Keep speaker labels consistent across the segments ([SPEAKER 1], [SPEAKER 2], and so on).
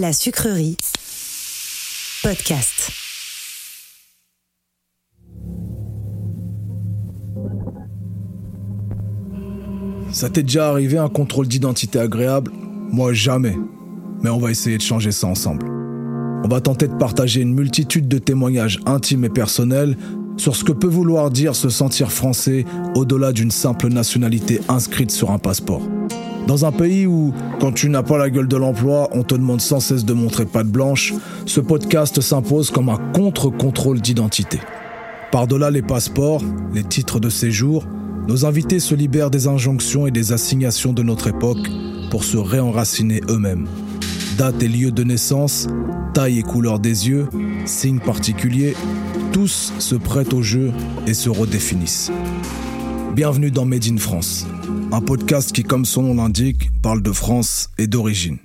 [SPEAKER 1] La sucrerie. Podcast.
[SPEAKER 2] Ça t'est déjà arrivé un contrôle d'identité agréable? Moi jamais. Mais on va essayer de changer ça ensemble. On va tenter de partager une multitude de témoignages intimes et personnels sur ce que peut vouloir dire se sentir français au-delà d'une simple nationalité inscrite sur un passeport. Dans un pays où, quand tu n'as pas la gueule de l'emploi, on te demande sans cesse de montrer patte blanche, ce podcast s'impose comme un contre-contrôle d'identité. Par-delà les passeports, les titres de séjour, nos invités se libèrent des injonctions et des assignations de notre époque pour se réenraciner eux-mêmes. Date et lieu de naissance, taille et couleur des yeux, signes particuliers, tous se prêtent au jeu et se redéfinissent. Bienvenue dans Made in France, un podcast qui, comme son nom l'indique, parle de France et d'origine.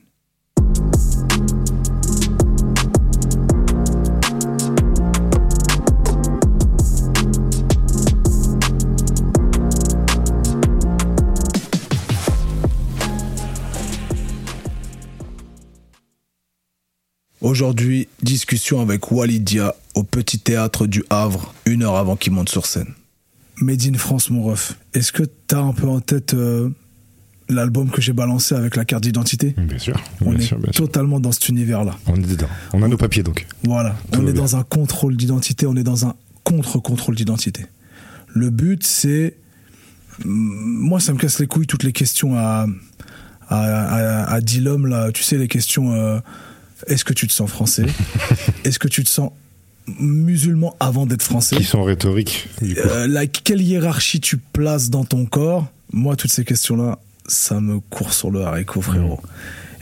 [SPEAKER 2] Aujourd'hui, discussion avec Walidia au Petit Théâtre du Havre, une heure avant qu'il monte sur scène. Made in France, mon ref. Est-ce que t'as un peu en tête euh, l'album que j'ai balancé avec la carte d'identité?
[SPEAKER 3] Bien sûr,
[SPEAKER 2] On
[SPEAKER 3] bien
[SPEAKER 2] est
[SPEAKER 3] sûr, bien sûr.
[SPEAKER 2] totalement dans cet univers-là.
[SPEAKER 3] On est dedans. On a nos papiers donc.
[SPEAKER 2] Voilà.
[SPEAKER 3] Tout
[SPEAKER 2] on est
[SPEAKER 3] bien.
[SPEAKER 2] dans un contrôle d'identité, on est dans un contre-contrôle d'identité. Le but, c'est. Moi, ça me casse les couilles toutes les questions à. à, à, à 10 l'homme, là. Tu sais, les questions. euh, Est-ce que tu te sens français? Est-ce que tu te sens musulman avant d'être français
[SPEAKER 3] Qui sont rhétoriques, du coup.
[SPEAKER 2] Euh, la, quelle hiérarchie tu places dans ton corps? Moi, toutes ces questions-là, ça me court sur le haricot, frérot.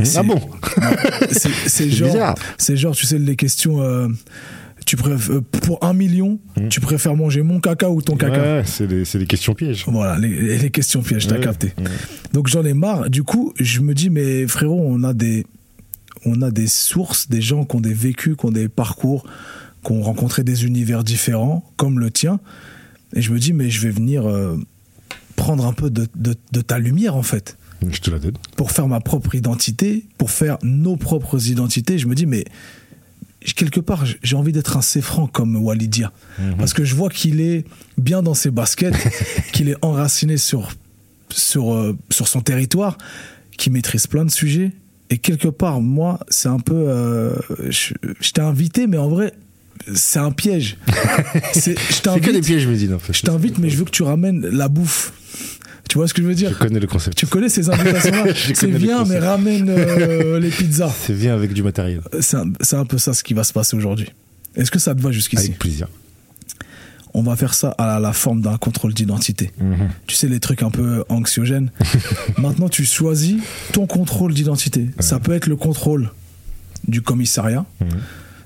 [SPEAKER 2] c'est-
[SPEAKER 3] ah bon?
[SPEAKER 2] C'est genre, genre, tu sais, les questions. euh, tu préfères, pour un million,
[SPEAKER 3] Mm.
[SPEAKER 2] tu préfères manger mon caca ou ton caca?
[SPEAKER 3] Ouais, c'est des, des questions pièges.
[SPEAKER 2] Voilà, les, les questions pièges, t'as
[SPEAKER 3] Ouais,
[SPEAKER 2] capté.
[SPEAKER 3] ouais.
[SPEAKER 2] Donc j'en ai marre. Du coup, je me dis, mais frérot, on a des, on a des sources, des gens qui ont des vécus, qui ont des parcours, qui ont rencontré des univers différents, comme le tien. Et je me dis, mais je vais venir euh, prendre un peu de, de- de ta lumière, en fait,
[SPEAKER 3] Je te la donne.
[SPEAKER 2] pour faire ma propre identité, pour faire nos propres identités. Je me dis, mais quelque part, j'ai envie d'être un Céfran comme Walidia. Parce que je vois qu'il est bien dans ses baskets, qu'il est enraciné sur, sur, euh, sur son territoire, qu'il maîtrise plein de sujets. Et quelque part, moi, c'est un peu. euh, je je t'ai invité, mais en vrai, c'est un piège. C'est- je
[SPEAKER 3] que des
[SPEAKER 2] t'invite,
[SPEAKER 3] pièges, je me dis. en fait.
[SPEAKER 2] je t'invite, mais je veux que tu ramènes la bouffe. Tu vois ce que je veux
[SPEAKER 3] Je
[SPEAKER 2] dire
[SPEAKER 3] connais le concept.
[SPEAKER 2] Tu connais ces invitations-là?
[SPEAKER 3] Je
[SPEAKER 2] C'est bien, mais ramène euh, les pizzas.
[SPEAKER 3] C'est bien avec du matériel.
[SPEAKER 2] C'est un, un peu ça ce qui va se passer aujourd'hui. Est-ce que ça te va jusqu'ici?
[SPEAKER 3] Avec plaisir.
[SPEAKER 2] On va faire ça à la, la forme d'un contrôle d'identité.
[SPEAKER 3] Mhm.
[SPEAKER 2] Tu sais, les trucs un peu anxiogènes. Maintenant, tu choisis ton contrôle d'identité. Ça peut être le contrôle du commissariat.
[SPEAKER 3] Mhm.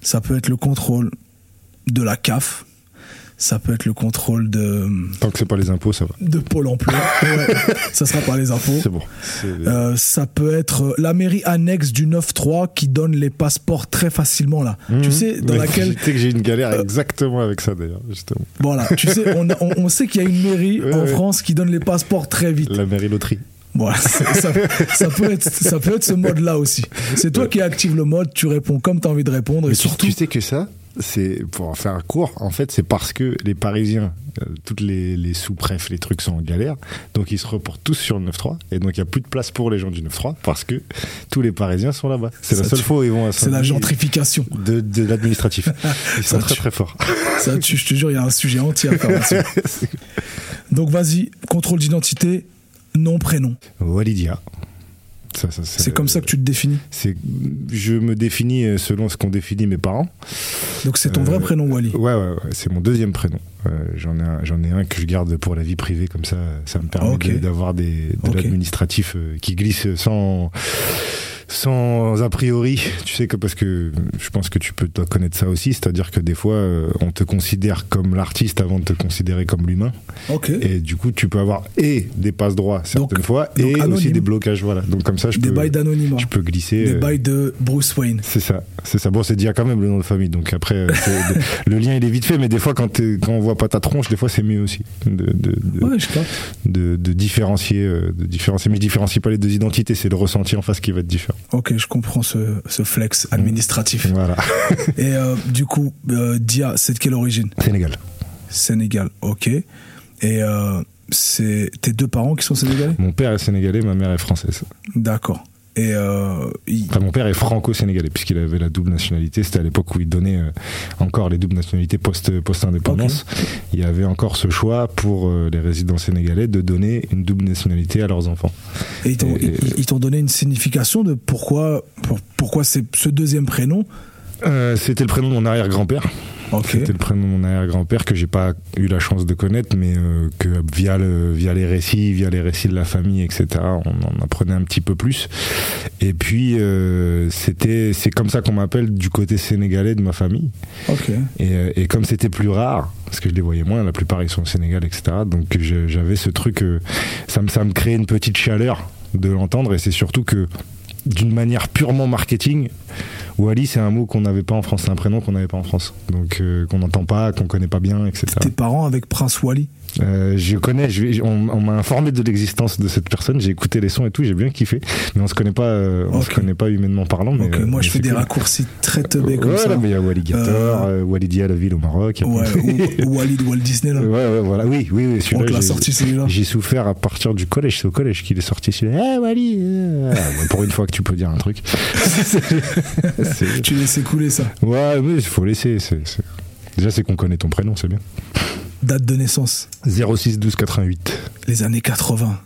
[SPEAKER 2] Ça peut être le contrôle de la CAF. Ça peut être le contrôle de,
[SPEAKER 3] Tant que c'est pas les impôts, ça va.
[SPEAKER 2] de Pôle emploi. Ouais, ça sera par les impôts.
[SPEAKER 3] C'est bon.
[SPEAKER 2] Euh, ça peut être euh, la mairie annexe du 9-3 qui donne les passeports très facilement là. Tu
[SPEAKER 3] Mhm.
[SPEAKER 2] sais, dans laquelle.
[SPEAKER 3] Tu sais que j'ai une galère exactement avec ça d'ailleurs, justement.
[SPEAKER 2] Voilà, tu sais, on, a- on, on sait qu'il y a une mairie
[SPEAKER 3] Ouais,
[SPEAKER 2] en
[SPEAKER 3] ouais.
[SPEAKER 2] France qui donne les passeports très vite.
[SPEAKER 3] La mairie loterie.
[SPEAKER 2] Voilà, ça, ça peut être, ça peut être ce mode-là aussi. C'est toi qui active le mode, tu réponds comme tu as envie de répondre et
[SPEAKER 3] Mais
[SPEAKER 2] surtout.
[SPEAKER 3] tu sais que ça, c'est pour en faire un court, en fait, c'est parce que les Parisiens, euh, toutes les, les sous-préfs, les trucs sont en galère, donc ils se reportent tous sur le 9-3, et donc il n'y a plus de place pour les gens du 9-3 parce que tous les Parisiens sont là-bas. C'est la seule fois où ils vont à
[SPEAKER 2] C'est la gentrification.
[SPEAKER 3] de, de l'administratif. Ils
[SPEAKER 2] Ça
[SPEAKER 3] sont très très forts.
[SPEAKER 2] Ça, tu- je te jure, il y a un sujet entier à faire. Donc vas-y, contrôle d'identité, nom, prénom.
[SPEAKER 3] Walidia.
[SPEAKER 2] C'est comme ça que tu te définis.
[SPEAKER 3] Je me définis euh, selon ce qu'ont défini mes parents.
[SPEAKER 2] Donc c'est ton vrai
[SPEAKER 3] Euh,
[SPEAKER 2] prénom, Wally.
[SPEAKER 3] Ouais, ouais, ouais, c'est mon deuxième prénom. Euh, j'en ai un, j'en ai un que je garde pour la vie privée, comme ça, ça me permet d'avoir des de
[SPEAKER 2] Ok.
[SPEAKER 3] l'administratif qui glisse sans sans a priori. Tu sais que parce que je pense que tu peux dois connaître ça aussi, c'est-à-dire que des fois euh, on te considère comme l'artiste avant de te considérer comme l'humain,
[SPEAKER 2] Ok.
[SPEAKER 3] et du coup tu peux avoir et des passe droits certaines
[SPEAKER 2] Donc-
[SPEAKER 3] fois
[SPEAKER 2] donc
[SPEAKER 3] et aussi des blocages, voilà. Donc comme ça je
[SPEAKER 2] Des
[SPEAKER 3] peux
[SPEAKER 2] bails d'anonymat.
[SPEAKER 3] je peux glisser.
[SPEAKER 2] Des
[SPEAKER 3] euh,
[SPEAKER 2] bails de Bruce Wayne.
[SPEAKER 3] c'est ça, c'est ça. Bon, c'est déjà quand même le nom de famille, donc après, euh, le lien il est vite fait, mais des fois quand, quand on voit pas ta tronche, des fois c'est mieux aussi de, de, de,
[SPEAKER 2] Ouais, je
[SPEAKER 3] de- de différencier, de différencier. Mais je différencie pas les deux identités, c'est le ressenti en face qui va être différent.
[SPEAKER 2] Ok, je comprends ce, ce flex administratif.
[SPEAKER 3] Voilà.
[SPEAKER 2] Et euh, du coup, euh, Dia, c'est de quelle origine?
[SPEAKER 3] Sénégal.
[SPEAKER 2] Sénégal, ok. Et euh, c'est tes deux parents qui sont sénégalais?
[SPEAKER 3] Mon père est sénégalais, ma mère est française.
[SPEAKER 2] D'accord. Et euh, il-
[SPEAKER 3] Enfin, mon père est franco-sénégalais, puisqu'il avait la double nationalité. C'était à l'époque où il donnait euh, encore les doubles nationalités post- post-indépendance. Il y avait encore ce choix pour euh, les résidents sénégalais de donner une double nationalité à leurs enfants.
[SPEAKER 2] et ils t'ont
[SPEAKER 3] Et-
[SPEAKER 2] donné une signification de pourquoi, pour- pourquoi c'est ce deuxième prénom?
[SPEAKER 3] Euh, C'était le prénom de mon arrière-grand-père. C'était le prénom de mon arrière-grand-père que j'ai pas eu la chance de connaître, mais euh, que via, le, via les récits, via les récits de la famille, etc., on en apprenait un petit peu plus. Et puis, euh, c'était, c'est comme ça qu'on m'appelle du côté sénégalais de ma famille. Et, euh, et comme c'était plus rare, parce que je les voyais moins, la plupart ils sont au Sénégal, etc. Donc j'avais ce truc, ça, me, ça me créait une petite chaleur de l'entendre, et c'est surtout que d'une manière purement marketing, Wally c'est un mot qu'on n'avait pas en France, c'est un prénom qu'on n'avait pas en France, donc euh, qu'on n'entend pas, qu'on connaît pas bien, etc.
[SPEAKER 2] Tes parents avec Prince Wally?
[SPEAKER 3] Euh, je connais, je on, on m'a informé de l'existence de cette personne, j'ai écouté les sons et tout, j'ai bien kiffé, mais on se connaît pas, euh, on se connaît pas humainement parlant. Mais, euh,
[SPEAKER 2] moi
[SPEAKER 3] mais
[SPEAKER 2] je fais des
[SPEAKER 3] cool.
[SPEAKER 2] raccourcis très teubés comme
[SPEAKER 3] Ouais,
[SPEAKER 2] ça.
[SPEAKER 3] là, mais il y a Wally Gator, euh, Wally Dia, la ville au Maroc.
[SPEAKER 2] Ouais, ou, de Walt Disney là.
[SPEAKER 3] Ouais, ouais, voilà. Oui, oui, oui. Celui-là,
[SPEAKER 2] l'a sorti celui-là.
[SPEAKER 3] J'ai souffert à partir du collège. C'est au collège qu'il est sorti celui-là. Eh, Wally euh, voilà, bon, Pour une fois que tu peux dire un truc. C'est-
[SPEAKER 2] Tu laissais couler ça.
[SPEAKER 3] ouais, mais il faut laisser. Déjà, c'est qu'on connaît ton prénom, c'est bien.
[SPEAKER 2] Date de naissance,
[SPEAKER 3] 06 12 88.
[SPEAKER 2] les années 80.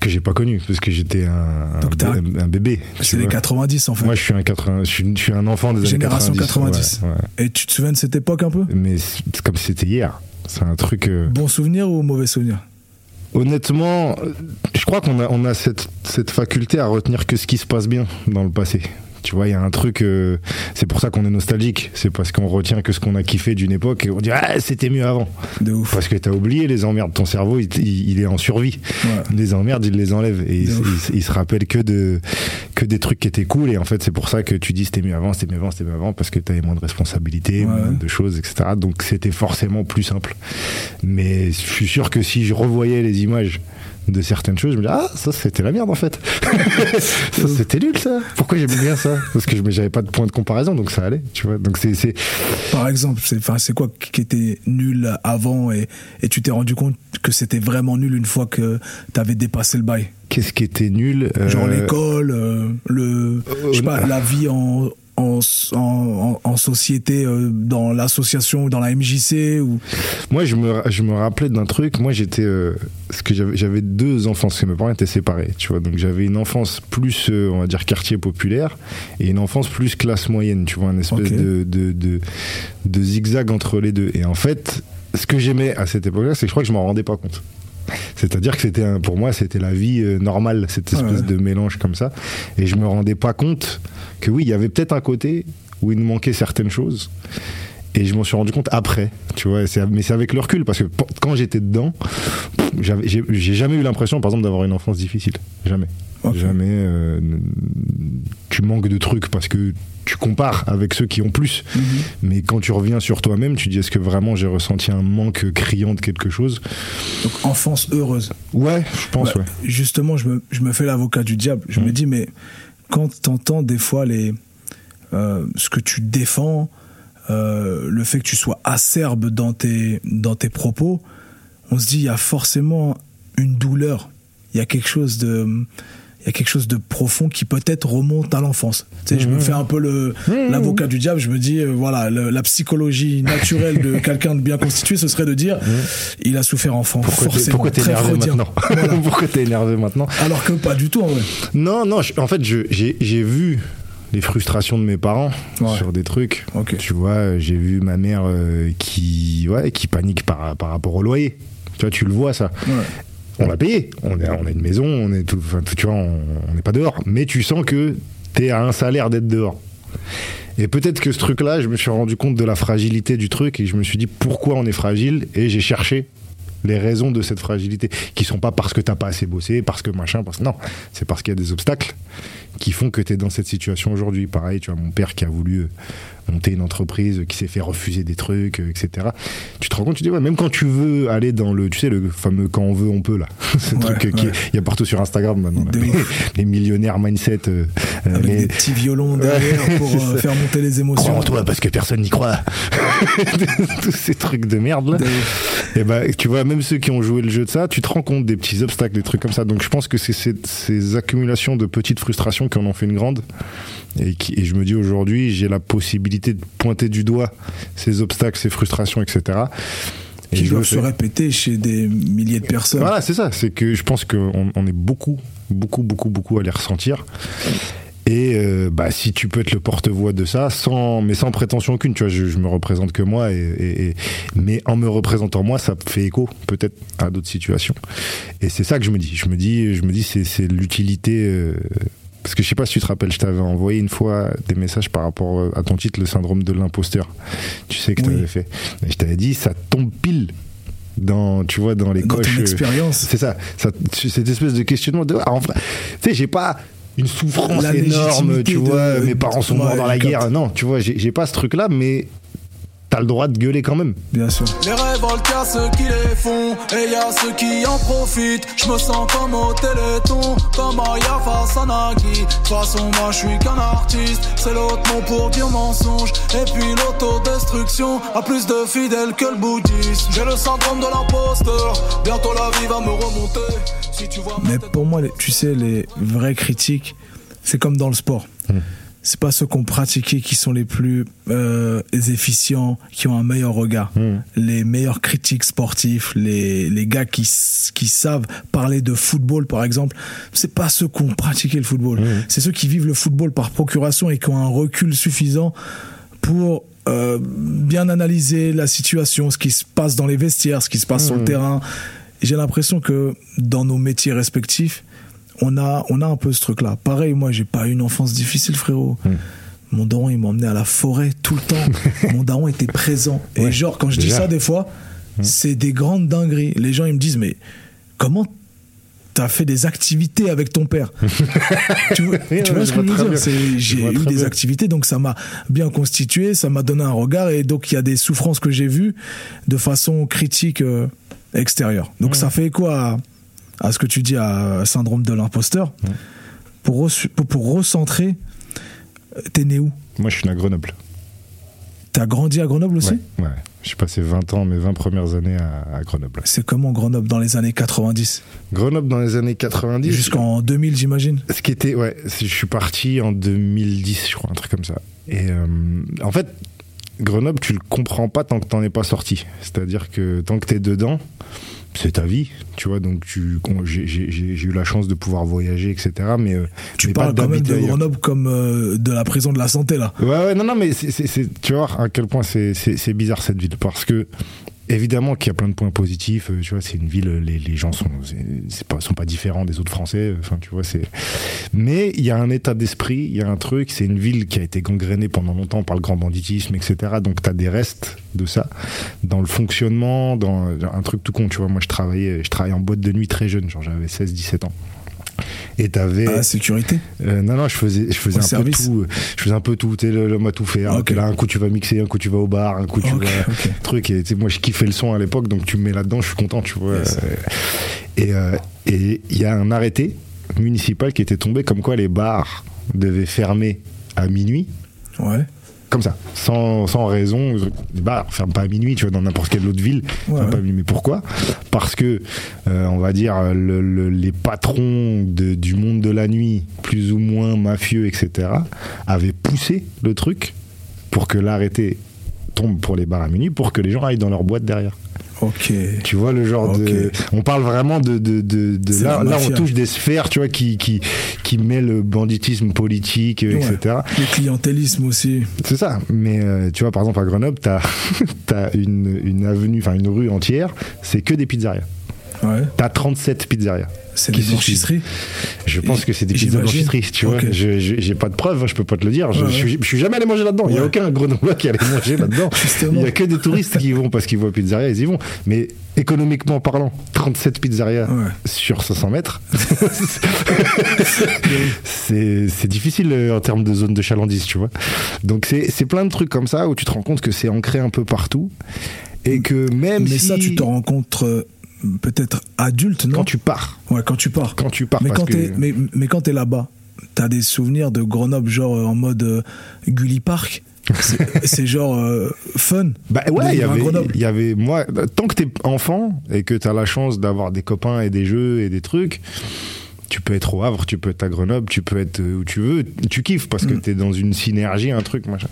[SPEAKER 3] Que j'ai pas connu, parce que j'étais un, bébé. tu
[SPEAKER 2] C'est les
[SPEAKER 3] vois.
[SPEAKER 2] 90 en fait.
[SPEAKER 3] Moi, je suis un, 80, je suis, je suis un enfant des
[SPEAKER 2] Génération
[SPEAKER 3] années 90.
[SPEAKER 2] 90.
[SPEAKER 3] ouais, ouais.
[SPEAKER 2] Et tu te souviens de cette époque un peu?
[SPEAKER 3] Mais c'est comme si c'était hier. C'est un truc. euh,
[SPEAKER 2] Bon souvenir ou mauvais souvenir?
[SPEAKER 3] Honnêtement, je crois qu'on a, on a cette, cette faculté à retenir que ce qui se passe bien dans le passé. Tu vois, il y a un truc, euh, c'est pour ça qu'on est nostalgique. C'est parce qu'on retient que ce qu'on a kiffé d'une époque et on dit ah c'était mieux avant.
[SPEAKER 2] De ouf.
[SPEAKER 3] Parce que t'as oublié les emmerdes. Ton cerveau, il, il- il est en survie.
[SPEAKER 2] Ouais.
[SPEAKER 3] Les emmerdes, il les enlève et il, se rappelle que de que des trucs qui étaient cool. Et en fait, c'est pour ça que tu dis c'était mieux avant, c'était mieux avant, c'était mieux avant parce que t'avais moins de responsabilités,
[SPEAKER 2] Ouais.
[SPEAKER 3] moins de choses, etc. Donc c'était forcément plus simple. Mais je suis sûr que si je revoyais les images de certaines choses, je me dis ah ça c'était la merde en fait. ça c'était nul ça. Pourquoi j'aimais bien ça? Parce que je- j'avais pas de point de comparaison donc ça allait. Tu vois. Donc c'est
[SPEAKER 2] Par exemple, c'est enfin, c'est quoi qui était nul avant et, et tu t'es rendu compte que c'était vraiment nul une fois que t'avais dépassé le bail?
[SPEAKER 3] Qu'est-ce qui était nul
[SPEAKER 2] Genre
[SPEAKER 3] euh,
[SPEAKER 2] l'école, euh, le, je sais pas, la vie en, en, en, en société, euh, dans l'association ou dans la MJC ou
[SPEAKER 3] Moi, je me, je me rappelais d'un truc. Moi, j'étais. euh, ce que j'avais, deux enfances, parce que mes parents étaient séparés, tu vois. Donc, j'avais une enfance plus, euh, on va dire, quartier populaire et une enfance plus classe moyenne, tu vois, une espèce de, de, de zigzag entre les deux. Et en fait, ce que j'aimais à cette époque-là, c'est que je crois que je m'en rendais pas compte. C'est-à-dire que c'était un- pour moi c'était la vie euh, normale cette espèce
[SPEAKER 2] Ouais.
[SPEAKER 3] de mélange comme ça. Et je me rendais pas compte que oui il y avait peut-être un côté où il me manquait certaines choses. Et je m'en suis rendu compte après tu vois. Mais c'est avec le recul parce que quand j'étais dedans j'ai jamais eu l'impression par exemple d'avoir une enfance difficile. Jamais. Jamais euh, tu manques de trucs parce que tu compares avec ceux qui ont plus mais quand tu reviens sur toi-même tu dis est-ce que vraiment j'ai ressenti un manque criant de quelque chose?
[SPEAKER 2] Donc enfance heureuse.
[SPEAKER 3] ouais je pense
[SPEAKER 2] Bah,
[SPEAKER 3] ouais
[SPEAKER 2] Justement, je me, je me fais l'avocat du diable. Je
[SPEAKER 3] Mhm.
[SPEAKER 2] me dis, mais quand t'entends des fois les, euh, ce que tu défends, euh, le fait que tu sois acerbe dans tes, dans tes propos, on se dit, il y a forcément une douleur. Il y a quelque chose de, il y a quelque chose de profond qui peut-être remonte à l'enfance. Tu sais, je me
[SPEAKER 3] Mhm.
[SPEAKER 2] fais un peu le,
[SPEAKER 3] Mhm.
[SPEAKER 2] l'avocat du diable. Je me dis, euh, voilà, le- la psychologie naturelle de quelqu'un de bien constitué, ce serait de dire, il a souffert enfant.
[SPEAKER 3] Pourquoi t'es,
[SPEAKER 2] forcément.
[SPEAKER 3] énervé maintenant
[SPEAKER 2] Voilà.
[SPEAKER 3] pourquoi t'es énervé maintenant
[SPEAKER 2] Alors que pas du tout en vrai.
[SPEAKER 3] non non je- en fait je- j'ai, vu les frustrations de mes parents
[SPEAKER 2] Ouais.
[SPEAKER 3] sur des trucs tu vois j'ai vu ma mère euh, qui ouais qui panique par, par rapport au loyer tu vois tu le vois ça
[SPEAKER 2] Ouais.
[SPEAKER 3] On l'a payé. On a, une maison, on est tout, tu vois, on n'est pas dehors. Mais tu sens que t'es à un salaire d'être dehors. Et peut-être que ce truc-là, je me suis rendu compte de la fragilité du truc et je me suis dit pourquoi on est fragile? Et j'ai cherché les raisons de cette fragilité, qui sont pas parce que t'as pas assez bossé, parce que machin, parce non, c'est parce qu'il y a des obstacles qui font que tu es dans cette situation aujourd'hui. Pareil, tu vois, mon père qui a voulu euh, monter une entreprise, qui s'est fait refuser des trucs, euh, etc. Tu te rends compte, tu dis, ouais, même quand tu veux aller dans le, tu sais, le fameux quand on veut, on peut, là. Ce truc qu'il y a partout sur Instagram maintenant. Les, millionnaires mindset. Euh,
[SPEAKER 2] Avec les... des petits violons derrière pour faire monter les émotions.
[SPEAKER 3] Crois en toi, parce que personne n'y croit. Tous ces trucs de merde, là. Et bah, tu vois, même ceux qui ont joué le jeu de ça, tu te rends compte des petits obstacles, des trucs comme ça. Donc je pense que c'est ces, ces accumulations de petites frustrations qui en ont fait une grande. Et, qui, et je me dis aujourd'hui, j'ai la possibilité de pointer du doigt ces obstacles, ces frustrations, etc.
[SPEAKER 2] Et qui doivent se répéter chez des milliers de personnes.
[SPEAKER 3] Voilà, c'est ça. C'est que je pense qu'on on est beaucoup, beaucoup, beaucoup, beaucoup à les ressentir. Et euh, bah, si tu peux être le porte-voix de ça, sans, mais sans prétention aucune, tu vois, je, je me représente que moi, et, et, mais en me représentant moi, ça fait écho peut-être à d'autres situations. Et c'est ça que je me dis. Je me dis, je me dis, c'est l'utilité. Euh, parce que je sais pas si tu te rappelles, je t'avais envoyé une fois des messages par rapport euh, à ton titre, le syndrome de l'imposteur. Tu sais que tu avais fait. Et je t'avais dit, ça tombe pile dans tu vois dans les
[SPEAKER 2] dans
[SPEAKER 3] coches
[SPEAKER 2] expérience
[SPEAKER 3] c'est ça, ça cette espèce de questionnement de en vrai tu sais j'ai pas une souffrance énorme, tu vois, mes parents sont morts dans la guerre. Non, tu vois, j'ai pas ce truc-là, mais t'as le droit de gueuler quand même.
[SPEAKER 2] Bien sûr.
[SPEAKER 1] Les révoltes, y'a ceux qui les font, et y a ceux qui en profitent. Je me sens comme au téléthon, comme Aya face à Nagui. De toute façon, moi je suis qu'un artiste, c'est l'autre mot pour dire mensonge. Et puis l'autodestruction a plus de fidèles que le bouddhisme. J'ai le syndrome de l'imposteur, bientôt la vie va me remonter. Si tu vois
[SPEAKER 2] Mais pour moi, tu sais, les vraies critiques, c'est comme dans le sport. Mmh c'est pas ceux qu'on pratiqué qui sont les plus euh, efficients, qui ont un meilleur regard. Mmh. Les meilleurs critiques sportifs, les, les gars qui, qui savent parler de football, par exemple, c'est pas ceux qui ont pratiqué le football. Mmh. C'est ceux qui vivent le football par procuration et qui ont un recul suffisant pour euh, bien analyser la situation, ce qui se passe dans les vestiaires, ce qui se passe mmh. sur le terrain. J'ai l'impression que dans nos métiers respectifs, on a, on a un peu ce truc-là. Pareil, moi, j'ai pas eu une enfance difficile, frérot. Mm. Mon daron, il m'emmenait à la forêt tout le temps. Mon daron était présent. Et genre, quand je dis ça des fois, mm. c'est des grandes dingueries. Les gens, ils me disent, mais comment t'as fait des activités avec ton père? Tu, vois, tu vois ce que je veux dire? J'ai eu des bien. activités, donc ça m'a bien constitué, ça m'a donné un regard, et donc il y a des souffrances que j'ai vues de façon critique euh, extérieure. Donc mm. ça fait quoi à ce que tu dis à syndrome de l'imposteur. Ouais. Pour, pour, pour, recentrer, t'es né où?
[SPEAKER 3] Moi, je suis né à Grenoble.
[SPEAKER 2] T'as grandi à Grenoble aussi?
[SPEAKER 3] Ouais, ouais. J'ai passé 20 ans, mes 20 premières années à, à Grenoble.
[SPEAKER 2] C'est comment Grenoble dans les années 90
[SPEAKER 3] Grenoble dans les années 90
[SPEAKER 2] Jusqu'en 2000, j'imagine
[SPEAKER 3] Ce qui était, ouais, je suis parti en 2010, je crois, un truc comme ça. Et euh, en fait, Grenoble, tu le comprends pas tant que t'en es pas sorti. C'est-à-dire que tant que t'es dedans, c'est ta vie, tu vois. Donc, tu, j'ai eu la chance de pouvoir voyager, etc. Mais euh,
[SPEAKER 2] tu
[SPEAKER 3] mais
[SPEAKER 2] parles quand même de Grenoble comme euh, de la prison de la santé, là.
[SPEAKER 3] Ouais, ouais, non, non, mais c'est, tu vois à quel point c'est bizarre cette ville parce que Évidemment qu'il y a plein de points positifs. Euh, tu vois, c'est une ville, les, les gens sont, pas, sont pas différents des autres Français. Enfin, tu vois, c'est. Mais il y a un état d'esprit, il y a un truc. C'est une ville qui a été gangrénée pendant longtemps par le grand banditisme, etc. Donc, tu as des restes de ça dans le fonctionnement, dans un truc tout con. Tu vois, moi, je travaillais, je travaillais en boîte de nuit très jeune, genre j'avais 16-17 ans. Et t'avais.
[SPEAKER 2] Ah, la sécurité
[SPEAKER 3] euh, Non, non, je faisais, je faisais
[SPEAKER 2] Au
[SPEAKER 3] un
[SPEAKER 2] service.
[SPEAKER 3] peu tout. Je faisais un peu tout. Sais, l'homme a tout fait. Hein.
[SPEAKER 2] Okay.
[SPEAKER 3] Là, un coup, tu vas mixer, un coup, tu vas au bar, un coup, tu vas.
[SPEAKER 2] ok.
[SPEAKER 3] Truc. Et moi, je kiffais le son à l'époque, donc tu me mets là-dedans, je suis content, tu vois.
[SPEAKER 2] Yes.
[SPEAKER 3] Euh, Et euh, et il y a un arrêté municipal qui était tombé comme quoi les bars devaient fermer à minuit.
[SPEAKER 2] Ouais.
[SPEAKER 3] Comme ça, sans, sans raison. Les bars ferment pas à minuit, tu vois, dans n'importe quelle autre ville.
[SPEAKER 2] Ouais,
[SPEAKER 3] ferment
[SPEAKER 2] ouais.
[SPEAKER 3] pas à minuit. Mais pourquoi? Parce que, euh, on va dire, le- le- les patrons de- du monde de la nuit, plus ou moins mafieux, etc., avaient poussé le truc pour que l'arrêté tombe pour les bars à minuit, pour que les gens aillent dans leur boîte derrière.
[SPEAKER 2] Ok.
[SPEAKER 3] Tu vois le genre de. On parle vraiment de. de, de, là, là, on touche des sphères, tu vois, qui, qui, qui met le banditisme politique, euh,
[SPEAKER 2] Ouais.
[SPEAKER 3] etc.
[SPEAKER 2] Le clientélisme aussi.
[SPEAKER 3] C'est ça. Mais euh, tu vois, par exemple, à Grenoble, t'as as une, une avenue, enfin une rue entière, c'est que des pizzerias.
[SPEAKER 2] Ouais.
[SPEAKER 3] t'as 37 pizzerias.
[SPEAKER 2] C'est des
[SPEAKER 3] se
[SPEAKER 2] blanchisseries.
[SPEAKER 3] Je pense que c'est des pizzas blanchisseries, tu vois. Je- J'ai pas de preuves, hein, je peux pas te le dire. Je,
[SPEAKER 2] Ouais,
[SPEAKER 3] je suis, je suis jamais allé manger là-dedans. Il y a
[SPEAKER 2] Ouais.
[SPEAKER 3] aucun grenoblois qui allait manger là-dedans. Il y a que des touristes qui y vont parce qu'ils voient pizzeria, ils y vont. Mais économiquement parlant, 37 pizzerias
[SPEAKER 2] Ouais.
[SPEAKER 3] sur 500 mètres, c'est difficile euh, en termes de zone de chalandise, tu vois. Donc c'est c'est plein de trucs comme ça où tu te rends compte que c'est ancré un peu partout et que même
[SPEAKER 2] Mais
[SPEAKER 3] si
[SPEAKER 2] ça, tu te rencontres euh, peut-être adulte, non?
[SPEAKER 3] Quand tu pars,
[SPEAKER 2] Ouais, quand tu pars.
[SPEAKER 3] quand tu pars,
[SPEAKER 2] mais,
[SPEAKER 3] parce
[SPEAKER 2] quand
[SPEAKER 3] que-
[SPEAKER 2] t'es, mais, mais quand t'es là-bas, t'as des souvenirs de Grenoble, genre euh, en mode euh, Gully Park? C'est genre euh, fun
[SPEAKER 3] Bah ouais, il y y avait moi tant que t'es enfant et que t'as la chance d'avoir des copains et des jeux et des trucs, tu peux être au Havre, tu peux être à Grenoble, tu peux être euh, où tu veux, tu kiffes parce que
[SPEAKER 2] Mm.
[SPEAKER 3] t'es dans une synergie, un truc machin.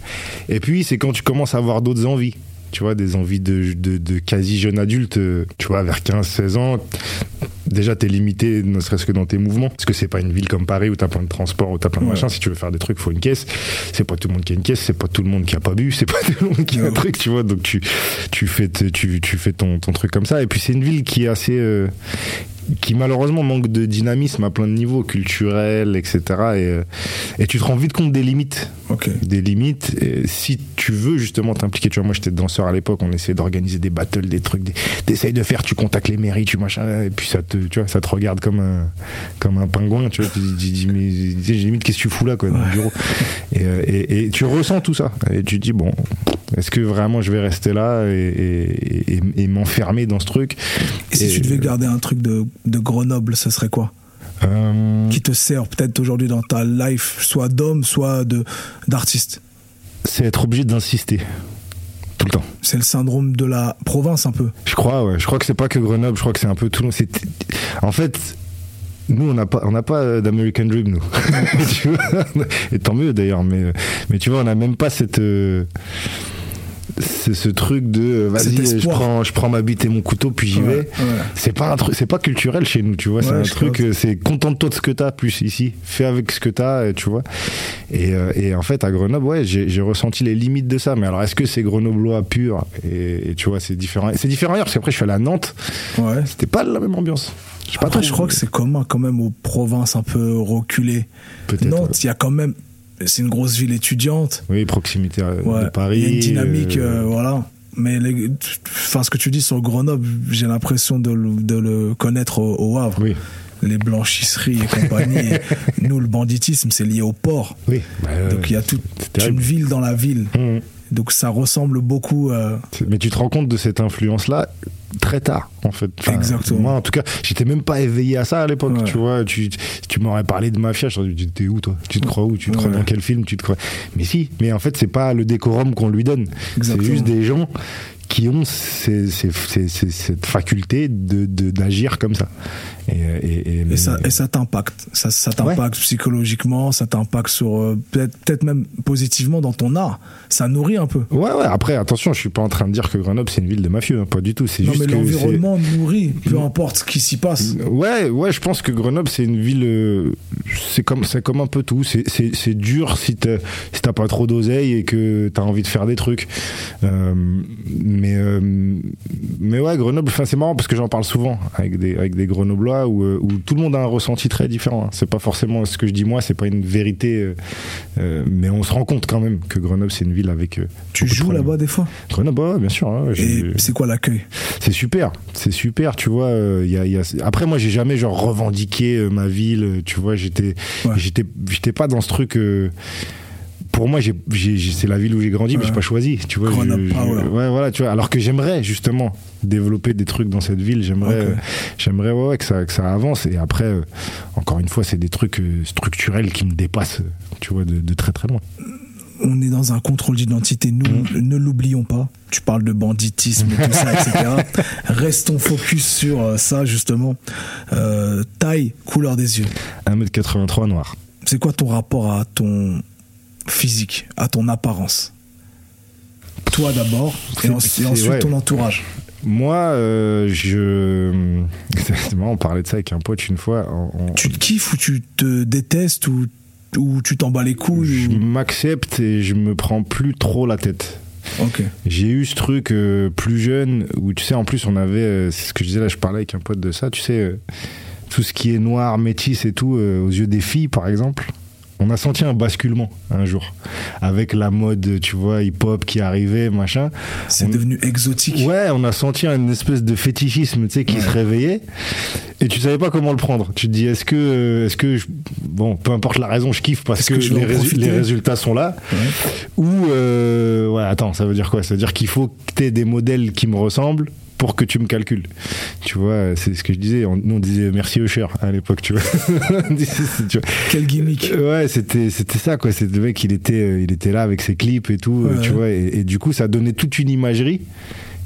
[SPEAKER 3] Et puis c'est quand tu commences à avoir d'autres envies. Tu vois, des envies de, de, de quasi jeune adulte, euh, tu vois, vers 15-16 ans, déjà t'es limité, ne serait-ce que dans tes mouvements. Parce que c'est pas une ville comme Paris où t'as plein de transports, où t'as plein de
[SPEAKER 2] Ouais.
[SPEAKER 3] machins. Si tu veux faire des trucs, faut une caisse. C'est pas tout le monde qui a une caisse, c'est pas tout le monde qui a pas bu, c'est pas tout le monde qui a un truc, tu vois. Donc tu, tu fais, tu, tu fais ton, ton truc comme ça. Et puis c'est une ville qui est assez. euh, qui malheureusement manque de dynamisme à plein de niveaux, culturel, etc. Et, euh, et tu te rends vite compte des limites
[SPEAKER 2] Ok.
[SPEAKER 3] des limites. Et si tu veux justement t'impliquer, tu vois, moi j'étais danseur à l'époque, on essayait d'organiser des battles, des trucs, des- t'essayes de faire, tu contactes les mairies, tu machin, et puis ça te, tu vois, ça te regarde comme un, comme un pingouin, tu vois, tu dis, mais limite, qu'est-ce que tu fous là, quoi, dans le bureau? Et, euh, et, et tu ressens tout ça, et tu te dis, bon, est-ce que vraiment je vais rester là et, et, m'enfermer dans ce truc?
[SPEAKER 2] Et si tu devais garder un truc de, de Grenoble, ce serait quoi
[SPEAKER 3] Euh,
[SPEAKER 2] Qui te sert peut-être aujourd'hui dans ta life, soit d'homme, soit de d'artiste
[SPEAKER 3] C'est être obligé d'insister. Tout le temps.
[SPEAKER 2] C'est le syndrome de la province un peu.
[SPEAKER 3] Je crois, ouais. Je crois que c'est pas que Grenoble. Je crois que c'est un peu tout. le monde. En fait, nous, on n'a pas, on pas euh, d'American Dream, nous. Tu vois? Et tant mieux d'ailleurs. Mais, mais tu vois, on n'a même pas cette. euh, c'est ce truc de euh, vas-y je prends je prends ma bite et mon couteau puis j'y
[SPEAKER 2] Ouais,
[SPEAKER 3] vais.
[SPEAKER 2] ouais.
[SPEAKER 3] c'est pas un truc c'est pas culturel chez nous tu vois c'est un
[SPEAKER 2] je
[SPEAKER 3] truc euh, c'est contente-toi de ce que t'as plus ici fais avec ce que t'as et tu vois. Et, euh, et en fait à Grenoble ouais j'ai ressenti les limites de ça. Mais alors est-ce que c'est grenoblois pur? Et, et tu vois c'est différent. C'est différent ailleurs parce qu'après je suis allé à Nantes.
[SPEAKER 2] Ouais.
[SPEAKER 3] c'était pas la même ambiance. Pas trop-
[SPEAKER 2] je crois que c'est commun quand même aux provinces un peu reculées.
[SPEAKER 3] peut-être
[SPEAKER 2] Nantes, il y a quand même. C'est une grosse ville étudiante.
[SPEAKER 3] oui proximité euh,
[SPEAKER 2] Ouais.
[SPEAKER 3] de Paris
[SPEAKER 2] Il y a une dynamique,
[SPEAKER 3] euh,
[SPEAKER 2] euh, voilà. Mais les- enfin, ce que tu dis sur Grenoble, j'ai l'impression de, le- de le connaître au, au Havre.
[SPEAKER 3] oui
[SPEAKER 2] Les blanchisseries et compagnie. Nous, le banditisme, c'est lié au port.
[SPEAKER 3] oui Bah,
[SPEAKER 2] Donc il y a toute une ville dans la ville.
[SPEAKER 3] Mmh.
[SPEAKER 2] Donc ça ressemble beaucoup. euh,
[SPEAKER 3] Mais tu te rends compte de cette influence-là très tard, en fait.
[SPEAKER 2] Exactement.
[SPEAKER 3] Moi, en tout cas, j'étais même pas éveillé à ça à l'époque,
[SPEAKER 2] Ouais.
[SPEAKER 3] tu vois. Tu, tu m'aurais parlé de mafia, je dit, t'es où, toi? Tu te crois où? Tu te crois dans quel film? Tu te crois? Mais si, mais en fait, c'est pas le décorum qu'on lui donne. C'est juste des gens qui ont ces- ces- ces- ces- cette faculté de de- d'agir comme ça. Et, et, et-
[SPEAKER 2] Et ça, t'impacte. Ça, ça t'impacte psychologiquement, ça t'impacte sur euh, peut-être même positivement dans ton art. Ça nourrit un peu.
[SPEAKER 3] Ouais, ouais, après, attention, je suis pas en train de dire que Grenoble, c'est une ville de mafieux, hein, pas du tout. C'est
[SPEAKER 2] Non,
[SPEAKER 3] juste
[SPEAKER 2] mais l'environnement nourrit, peu importe ce qui s'y passe.
[SPEAKER 3] Ouais, ouais, je pense que Grenoble, c'est une ville. euh, c'est comme, c'est comme un peu tout. C'est, dur si t'as, si pas trop d'oseille et que t'as envie de faire des trucs. Euh, mais, euh, mais ouais, Grenoble, enfin, c'est marrant parce que j'en parle souvent avec des, avec des Grenoblois où, euh, où tout le monde a un ressenti très différent. hein. C'est pas forcément ce que je dis moi, c'est pas une vérité, euh, euh, mais on se rend compte quand même que Grenoble, c'est une ville avec.
[SPEAKER 2] Tu joues là-bas des fois?
[SPEAKER 3] Grenoble, ouais, bien sûr. hein,
[SPEAKER 2] Et c'est quoi l'accueil?
[SPEAKER 3] C'est super, c'est super, tu vois. euh, y a, y a- Après, moi, j'ai jamais genre revendiqué euh, ma ville, tu vois. J'étais,
[SPEAKER 2] Ouais.
[SPEAKER 3] j'étais, j'étais pas dans ce truc. Pour moi, c'est la ville où j'ai grandi, mais j'ai pas choisi, tu vois.
[SPEAKER 2] Grenoble
[SPEAKER 3] je- je-
[SPEAKER 2] Power.
[SPEAKER 3] ouais, voilà, tu vois. Alors que j'aimerais justement développer des trucs dans cette ville. J'aimerais, euh, j'aimerais ouais, ouais, que ça, que ça avance. Et après, euh, encore une fois, c'est des trucs euh, structurels qui me dépassent, tu vois, de, de très très loin.
[SPEAKER 2] On est dans un contrôle d'identité. Nous,
[SPEAKER 3] Mm.
[SPEAKER 2] ne l'oublions pas. Tu parles de banditisme et tout ça, etc. Restons focus sur ça justement. Taille, couleur des yeux.
[SPEAKER 3] 1m83 noir.
[SPEAKER 2] C'est quoi ton rapport à ton physique, à ton apparence Toi d'abord, et, en- ensuite
[SPEAKER 3] ouais.
[SPEAKER 2] ton entourage.
[SPEAKER 3] Moi, euh, je. On parlait de ça avec un pote une fois.
[SPEAKER 2] Tu te kiffes ou tu te détestes ou, ou tu t'en bats les couilles
[SPEAKER 3] Je
[SPEAKER 2] ou-
[SPEAKER 3] m'accepte et je me prends plus trop la tête. J'ai eu ce truc euh, plus jeune où tu sais en plus on avait euh, c'est ce que je disais là je parlais avec un pote de ça tu sais euh, tout ce qui est noir métis et tout aux yeux des filles par exemple on a senti un basculement un jour avec la mode tu vois hip hop qui arrivait machin
[SPEAKER 2] C'est
[SPEAKER 3] On-
[SPEAKER 2] devenu exotique.
[SPEAKER 3] Ouais, on a senti une espèce de fétichisme, tu sais, qui
[SPEAKER 2] Ouais.
[SPEAKER 3] se réveillait, et tu savais pas comment le prendre. Tu te dis, est-ce que, euh, est-ce que, je- bon, peu importe la raison, je kiffe parce que, les, résu- résultats sont là,
[SPEAKER 2] Ouais.
[SPEAKER 3] ou, euh, ouais, attends, ça veut dire quoi? Ça veut dire qu'il faut que tu aies des modèles qui me ressemblent pour que tu me calcules. Tu vois, c'est ce que je disais. On, nous, on disait merci Usher à l'époque, tu vois. Tu.
[SPEAKER 2] Quel gimmick.
[SPEAKER 3] Ouais, c'était c'était ça quoi. C'est le mec, il était euh, il était là avec ses clips et tout, euh,
[SPEAKER 2] Ouais.
[SPEAKER 3] tu vois. Et, et du coup, ça donnait toute une imagerie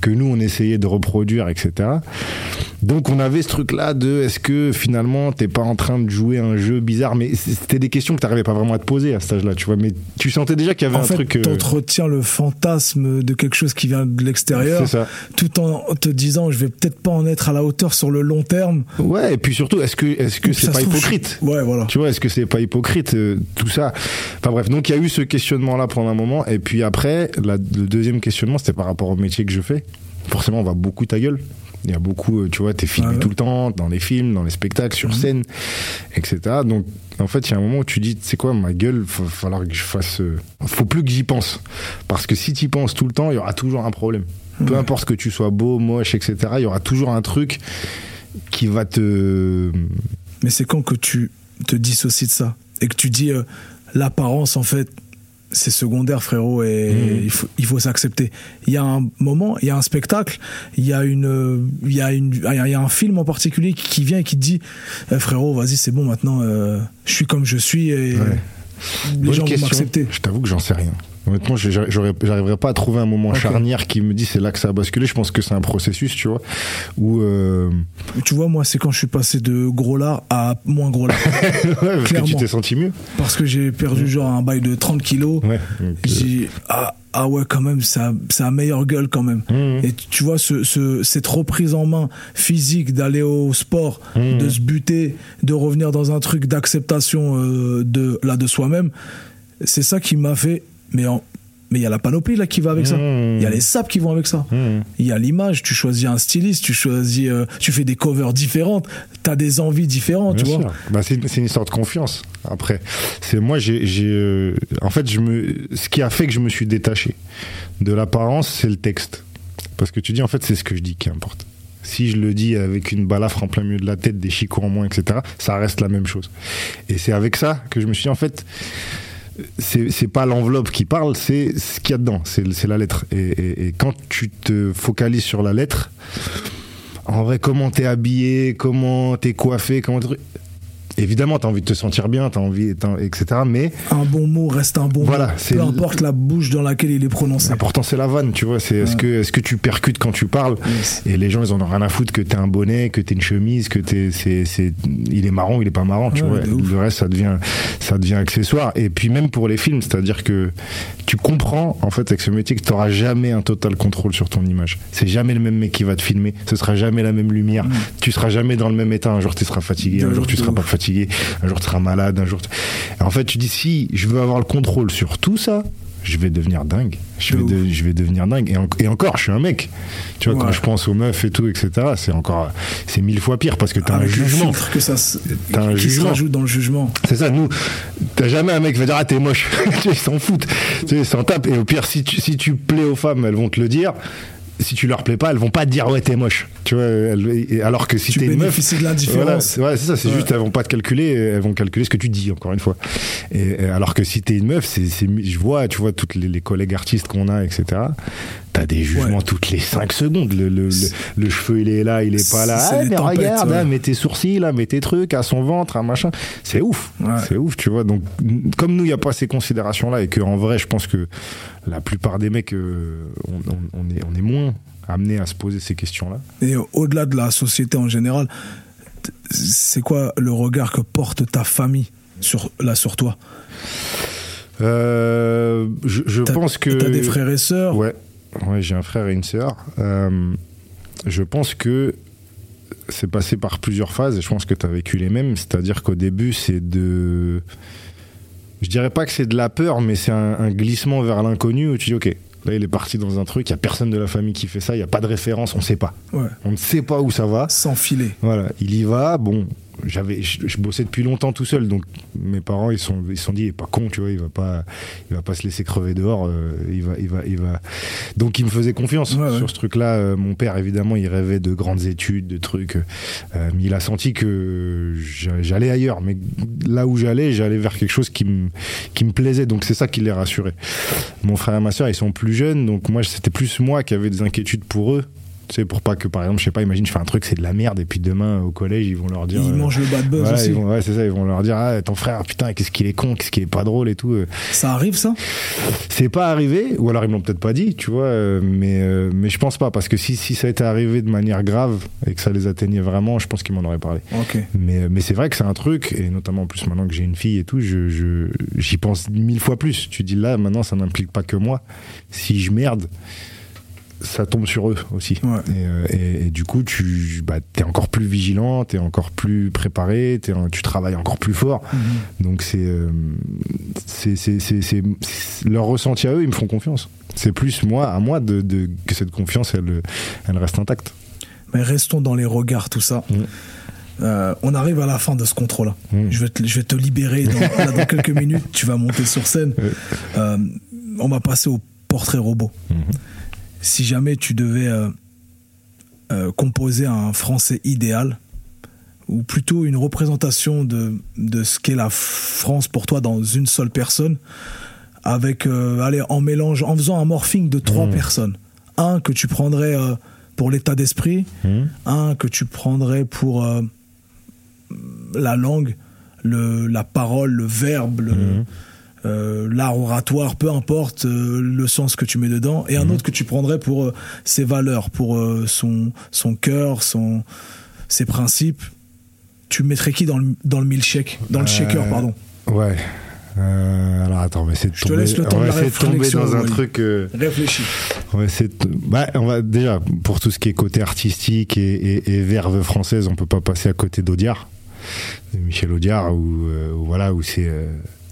[SPEAKER 3] que nous on essayait de reproduire, etc. Donc on avait ce truc là de est-ce que finalement t'es pas en train de jouer un jeu bizarre, mais c'était des questions que t'arrivais pas vraiment à te poser à cet âge-là, tu vois. Mais tu sentais déjà qu'il y avait
[SPEAKER 2] En
[SPEAKER 3] un
[SPEAKER 2] fait,
[SPEAKER 3] truc. euh,
[SPEAKER 2] t'entretiens le fantasme de quelque chose qui vient de l'extérieur, tout en te disant, je vais peut-être pas en être à la hauteur sur le long terme.
[SPEAKER 3] Ouais, et puis surtout, est-ce que est-ce que c'est pas hypocrite?
[SPEAKER 2] Ouais, voilà.
[SPEAKER 3] Tu vois, est-ce que c'est pas hypocrite euh, tout ça? Enfin bref, donc il y a eu ce questionnement-là pendant un moment, et puis après, la- le deuxième questionnement, c'était par rapport au métier que je fais. Forcément, on va beaucoup ta gueule. Il y a beaucoup, euh, tu vois, t'es filmé
[SPEAKER 2] ouais.
[SPEAKER 3] tout le temps, dans les films, dans les spectacles, sur
[SPEAKER 2] Mhm.
[SPEAKER 3] scène, etc. Donc, en fait, il y a un moment où tu dis, c'est quoi, ma gueule, faut falloir que je fasse. euh, Faut plus que j'y pense. Parce que si tu y penses tout le temps, il y aura toujours un problème. Peu importe que tu sois beau, moche, etc., il y aura toujours un truc qui va te.
[SPEAKER 2] Mais c'est quand que tu te dissocies de ça et que tu dis euh, l'apparence en fait c'est secondaire frérot et
[SPEAKER 3] Mhm.
[SPEAKER 2] il faut, il faut s'accepter. Il y a un moment, il y a un spectacle, il y a une il y a une il y a un film en particulier qui, vient et qui te dit Eh, frérot vas-y c'est bon maintenant euh, je suis comme je suis et
[SPEAKER 3] Ouais.
[SPEAKER 2] les
[SPEAKER 3] Bonne
[SPEAKER 2] gens vont
[SPEAKER 3] question.
[SPEAKER 2] m'accepter.
[SPEAKER 3] Je t'avoue que j'en sais rien. Honnêtement, j'arriverais pas à trouver un moment charnière qui me dit c'est là que ça a basculé. Je pense que c'est un processus, tu vois, où euh,
[SPEAKER 2] Tu vois moi c'est quand je suis passé de gros lard à moins gros lard
[SPEAKER 3] ouais, parce que
[SPEAKER 2] Clairement.
[SPEAKER 3] tu t'es senti mieux.
[SPEAKER 2] parce que j'ai perdu genre un bail de 30 kilos.
[SPEAKER 3] Ouais. euh,
[SPEAKER 2] J'ai ah, ah ouais quand même ça ça a meilleure gueule quand même.
[SPEAKER 3] mmh.
[SPEAKER 2] Et tu vois, ce, ce- cette reprise en main physique d'aller au sport,
[SPEAKER 3] Mhm.
[SPEAKER 2] de se buter, de revenir dans un truc d'acceptation euh, de là de soi-même, c'est ça qui m'a fait. Mais en- mais il y a la panoplie là qui va avec ça. Il y a les sapes qui vont avec ça.
[SPEAKER 3] Mmh.
[SPEAKER 2] Il y a l'image. Tu choisis un styliste, tu choisis, euh, tu fais des covers différentes. T'as des envies différentes,
[SPEAKER 3] Bien
[SPEAKER 2] tu
[SPEAKER 3] sûr.
[SPEAKER 2] vois.
[SPEAKER 3] Bah, c'est une histoire de confiance. Après, c'est moi, j'ai, j'ai, euh, en fait, je me, ce qui a fait que je me suis détaché de l'apparence, c'est le texte. Parce que tu dis, en fait, c'est ce que je dis qui importe. Si je le dis avec une balafre en plein milieu de la tête, des chicots en moins, etc., ça reste la même chose. Et c'est avec ça que je me suis dit, en fait, c'est pas l'enveloppe qui parle, c'est ce qu'il y a dedans, c'est la lettre. Et, et- et quand tu te focalises sur la lettre, en vrai, comment t'es habillé, comment t'es coiffé, comment Évidemment, t'as envie de te sentir bien, t'as envie, t'as- etc. Mais
[SPEAKER 2] Un bon mot reste un bon
[SPEAKER 3] Voilà,
[SPEAKER 2] mot. Peu importe la bouche dans laquelle il est prononcé.
[SPEAKER 3] l'important c'est la vanne, tu vois. C'est est-ce que est-ce que tu percutes quand tu parles
[SPEAKER 2] Yes.
[SPEAKER 3] et les gens ils en ont rien à foutre que t'es un bonnet, que t'es une chemise, que t'es c'est c'est il est marrant, il est pas marrant, tu
[SPEAKER 2] Ouais,
[SPEAKER 3] vois. Le reste ça devient ça devient accessoire. Et puis même pour les films, c'est-à-dire que tu comprends en fait avec ce métier que t'auras jamais un total contrôle sur ton image. C'est jamais le même mec qui va te filmer, ce sera jamais la même lumière,
[SPEAKER 2] Mm.
[SPEAKER 3] tu seras jamais dans le même état. Un jour tu seras fatigué, un jour tu seras pas
[SPEAKER 2] ouf.
[SPEAKER 3] Fatigué, un jour tu seras malade, un jour. En fait, tu dis si je veux avoir le contrôle sur tout ça, je vais devenir dingue. Je vais,
[SPEAKER 2] ouf.
[SPEAKER 3] de- je vais devenir dingue. Et, en- et encore, je suis un mec. Tu vois,
[SPEAKER 2] Ouais.
[SPEAKER 3] quand je pense aux meufs et tout, etc., c'est encore, c'est mille fois pire parce que t'as un
[SPEAKER 2] Avec le
[SPEAKER 3] jugement.
[SPEAKER 2] que ça
[SPEAKER 3] T'as un
[SPEAKER 2] qui se
[SPEAKER 3] jugement.
[SPEAKER 2] rajoute dans le jugement.
[SPEAKER 3] C'est ça, nous, t'as jamais un mec qui va dire, ah, t'es moche. Tu sais, ils s'en foutent. Tu sais, ils s'en tapent. Et au pire, si tu, si tu plais aux femmes, elles vont te le dire. Si tu leur plais pas, elles vont pas te dire, ouais, t'es moche. Tu vois, elles- alors que si
[SPEAKER 2] Tu
[SPEAKER 3] t'es une meuf,
[SPEAKER 2] de
[SPEAKER 3] voilà,
[SPEAKER 2] l'indifférence.
[SPEAKER 3] c'est ouais, c'est ça, c'est
[SPEAKER 2] Ouais.
[SPEAKER 3] juste elles vont pas te calculer, elles vont calculer ce que tu dis encore une fois. Et, alors que si t'es une meuf, c'est, c'est, je vois, tu vois toutes les, les collègues artistes qu'on a, etc. T'as des jugements
[SPEAKER 2] Ouais.
[SPEAKER 3] toutes les 5 secondes. Le, le, le, le cheveu il est là, il est pas là.
[SPEAKER 2] C'est
[SPEAKER 3] Ah, mais
[SPEAKER 2] tempêtes,
[SPEAKER 3] regarde,
[SPEAKER 2] ouais.
[SPEAKER 3] ah, mets tes sourcils, là, mets tes trucs à son ventre, à machin. C'est ouf,
[SPEAKER 2] Ouais.
[SPEAKER 3] c'est ouf, tu vois. Donc comme nous, il y a pas ces considérations là et que en vrai, je pense que la plupart des mecs, euh, on, on- on est, on est moins amenés à se poser ces questions là.
[SPEAKER 2] Et au-delà de la société en général, c'est quoi le regard que porte ta famille sur, là, sur toi?
[SPEAKER 3] Euh, je je pense que.
[SPEAKER 2] T'as des frères et sœurs?
[SPEAKER 3] Ouais, ouais j'ai un frère et une sœur. Euh, je pense que c'est passé par plusieurs phases et je pense que tu as vécu les mêmes. C'est-à-dire qu'au début, c'est de. Je dirais pas que c'est de la peur, mais c'est un, un glissement vers l'inconnu où tu dis, ok, Là, il est parti dans un truc, il y a personne de la famille qui fait ça, il y a pas de référence, on sait pas.
[SPEAKER 2] Ouais.
[SPEAKER 3] On ne sait pas où ça va.
[SPEAKER 2] Sans filer.
[SPEAKER 3] Voilà, il y va. Bon, j'avais, je, je bossais depuis longtemps tout seul, donc mes parents ils sont, ils sont dit, il est pas con, tu vois, il va pas, il va pas se laisser crever dehors. euh, il va, il va, il va. Donc il me faisait confiance
[SPEAKER 2] Ouais, ouais.
[SPEAKER 3] sur ce truc-là. Euh, mon père, évidemment, il rêvait de grandes études, de trucs, euh, mais il a senti que j'a- j'allais ailleurs. Mais là où j'allais, j'allais vers quelque chose qui me, qui me plaisait. Donc c'est ça qui les rassurait. Mon frère et ma soeur, ils sont plus jeunes, donc moi c'était plus moi qui avais des inquiétudes pour eux. Tu sais, pour pas que, par exemple, je sais pas, imagine, je fais un truc, c'est de la merde, et puis demain, au collège, ils vont leur dire.
[SPEAKER 2] Il
[SPEAKER 3] euh,
[SPEAKER 2] mange le bad buzz aussi.
[SPEAKER 3] ils vont- ouais, c'est ça, ils vont leur dire, ah, ton frère, putain, qu'est-ce qu'il est con, qu'est-ce qu'il est pas drôle et tout. euh.
[SPEAKER 2] Ça arrive, ça?
[SPEAKER 3] C'est pas arrivé, ou alors ils me l'ont peut-être pas dit, tu vois, euh, mais, euh, mais je pense pas, parce que si, si ça était arrivé de manière grave et que ça les atteignait vraiment, je pense qu'ils m'en auraient parlé. Mais, mais c'est vrai que c'est un truc, et notamment en plus maintenant que j'ai une fille et tout, je, je- j'y pense mille fois plus. Tu dis là, maintenant, ça n'implique pas que moi. Si je merde, ça tombe sur eux aussi.
[SPEAKER 2] Ouais.
[SPEAKER 3] Et, euh, et- et du coup, tu bah, es encore plus vigilant, tu es encore plus préparé, tu travailles encore plus fort.
[SPEAKER 2] Mhm.
[SPEAKER 3] Donc c'est, euh, c'est, leur ressenti à eux, ils me font confiance. C'est plus moi, à moi, de, de- que cette confiance, elle, elle reste intacte.
[SPEAKER 2] Mais restons dans les regards, tout ça.
[SPEAKER 3] Mm.
[SPEAKER 2] Euh, on arrive à la fin de ce contrôle.
[SPEAKER 3] Mm.
[SPEAKER 2] Je, vais te, je vais te libérer dans, là, dans quelques minutes. Tu vas monter sur scène. Euh, on va passer au portrait robot.
[SPEAKER 3] Mhm.
[SPEAKER 2] Si jamais tu devais euh, euh, composer un français idéal, ou plutôt une représentation de, de ce qu'est la France pour toi dans une seule personne, avec, euh, allez, en mélange, en faisant un morphing de trois
[SPEAKER 3] Mm.
[SPEAKER 2] personnes. Un que tu prendrais pour l'état d'esprit,
[SPEAKER 3] Mhm.
[SPEAKER 2] un que tu prendrais pour la langue, le, la parole, le verbe, le-
[SPEAKER 3] Mhm.
[SPEAKER 2] Euh, l'art oratoire, peu importe euh, le sens que tu mets dedans, et un autre que tu prendrais pour euh, ses valeurs, pour son, son cœur, son, ses principes. Tu mettrais qui dans le, dans le milkshake Dans le shaker, pardon?
[SPEAKER 3] Ouais. Alors attends, on va essayer de
[SPEAKER 2] Je te
[SPEAKER 3] tomber,
[SPEAKER 2] laisse le temps
[SPEAKER 3] on
[SPEAKER 2] de
[SPEAKER 3] va
[SPEAKER 2] la
[SPEAKER 3] essayer de tomber dans un truc.
[SPEAKER 2] Réfléchis.
[SPEAKER 3] on va essayer de- bah, on va déjà pour tout ce qui est côté artistique et, et, et verve française, on peut pas passer à côté d'Audiard, de Michel Audiard, où, euh, où voilà, où c'est euh,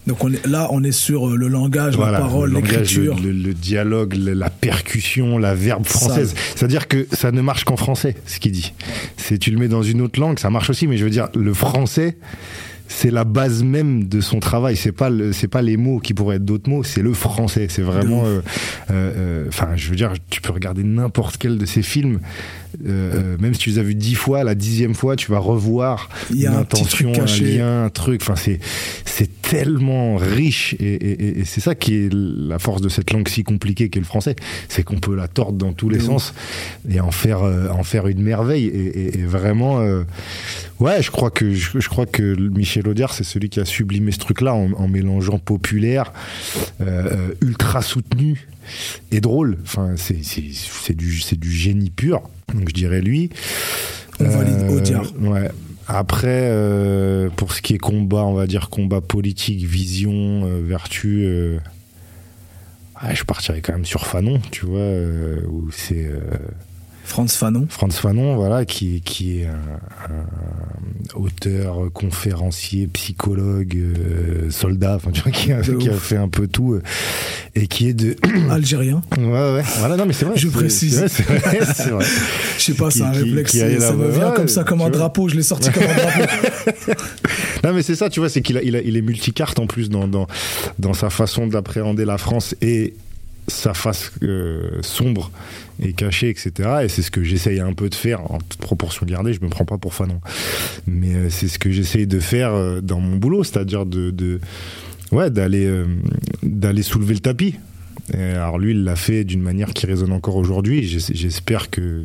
[SPEAKER 2] Donc on est, là, on est sur euh, le langage,
[SPEAKER 3] voilà,
[SPEAKER 2] la parole, l'écriture.
[SPEAKER 3] le, le- le dialogue, le- la percussion, la verbe française. C'est-à-dire que ça ne marche qu'en français, ce qu'il dit. C'est tu le mets dans une autre langue, ça marche aussi, mais je veux dire, le français, c'est la base même de son travail. C'est pas le- c'est pas les mots qui pourraient être d'autres mots, c'est le français. C'est vraiment, euh, euh, euh, enfin, je veux dire, tu peux regarder n'importe quel de ces films. même si tu les as vus dix fois, la dixième fois, tu vas revoir
[SPEAKER 2] Il y a
[SPEAKER 3] une
[SPEAKER 2] un
[SPEAKER 3] intention, un lien, un truc. Enfin, c'est c'est tellement riche et, et- et- et c'est ça qui est la force de cette langue si compliquée qu'est le français, c'est qu'on peut la tordre dans tous les sens et en faire en faire une merveille et, vraiment ouais je crois que je, je crois que Michel Audiard c'est celui qui a sublimé ce truc là en, en mélangeant populaire euh, euh, ultra soutenu et drôle enfin c'est du c'est du génie pur donc je dirais lui
[SPEAKER 2] On valide
[SPEAKER 3] Euh,
[SPEAKER 2] Audiard.
[SPEAKER 3] Ouais. Après, euh, pour ce qui est combat, on va dire combat politique, vision, euh, vertu, euh, ouais, je partirais quand même sur Fanon, tu vois, où c'est
[SPEAKER 2] Franz Fanon.
[SPEAKER 3] Franz Fanon, voilà, qui, qui est un, un auteur, conférencier, psychologue, euh, soldat, enfin, tu vois, qui a, qui fait un peu tout, euh, et qui est de.
[SPEAKER 2] Algérien.
[SPEAKER 3] Ouais, ouais, voilà, non, mais c'est vrai.
[SPEAKER 2] Je précise.
[SPEAKER 3] C'est vrai, c'est vrai.
[SPEAKER 2] Je sais pas, c'est un
[SPEAKER 3] qui-
[SPEAKER 2] réflexe.
[SPEAKER 3] qui
[SPEAKER 2] ça me vient
[SPEAKER 3] Ouais,
[SPEAKER 2] comme ça, comme un
[SPEAKER 3] vois.
[SPEAKER 2] drapeau. Je l'ai sorti comme un drapeau.
[SPEAKER 3] Non, mais c'est ça, tu vois, c'est qu'il a, il a- il est multicarte en plus dans, dans, dans sa façon d'appréhender la France et sa face euh, sombre et cachée, etc. Et c'est ce que j'essaye un peu de faire, en toute proportion gardée, je me prends pas pour Fanon. Mais euh, c'est ce que j'essaye de faire euh, dans mon boulot, c'est-à-dire de, de ouais, d'aller euh, d'aller soulever le tapis. Et alors lui, il l'a fait d'une manière qui résonne encore aujourd'hui. J'es- J'espère que,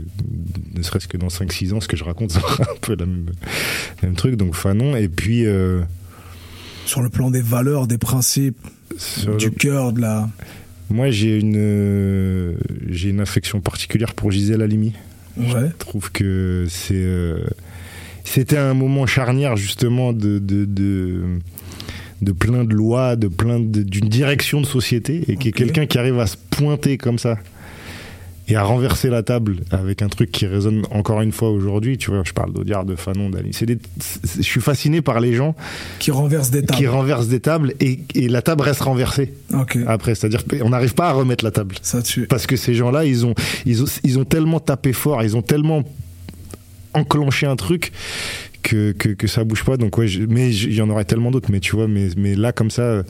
[SPEAKER 3] ne serait-ce que dans 5-6 ans, ce que je raconte sera un peu la même, le même truc. Donc Fanon. Et puis,
[SPEAKER 2] Sur le plan des valeurs, des principes,
[SPEAKER 3] sur
[SPEAKER 2] du
[SPEAKER 3] le-
[SPEAKER 2] cœur, de la.
[SPEAKER 3] Moi j'ai une, euh, j'ai une affection particulière pour Gisèle Halimi.
[SPEAKER 2] Ouais.
[SPEAKER 3] Je trouve que c'est, euh, c'était un moment charnière justement de, de, de, de plein de lois, de plein d'une direction de société et qui est quelqu'un qui arrive à se pointer comme ça et à renverser la table avec un truc qui résonne encore une fois aujourd'hui. Tu vois, je parle d'Audiard, de Fanon, d'Ali. Des- je suis fasciné par les gens
[SPEAKER 2] Qui renverse des tables.
[SPEAKER 3] qui renversent des tables et, et la table reste renversée après. C'est-à-dire qu'on n'arrive pas à remettre la table.
[SPEAKER 2] Ça tue.
[SPEAKER 3] Parce que ces gens-là, ils ont, ils, ont, ils ont tellement tapé fort, ils ont tellement enclenché un truc que, que, que ça bouge pas. Donc ouais, je- mais il y en aurait tellement d'autres. Mais tu vois, mais, mais là comme ça,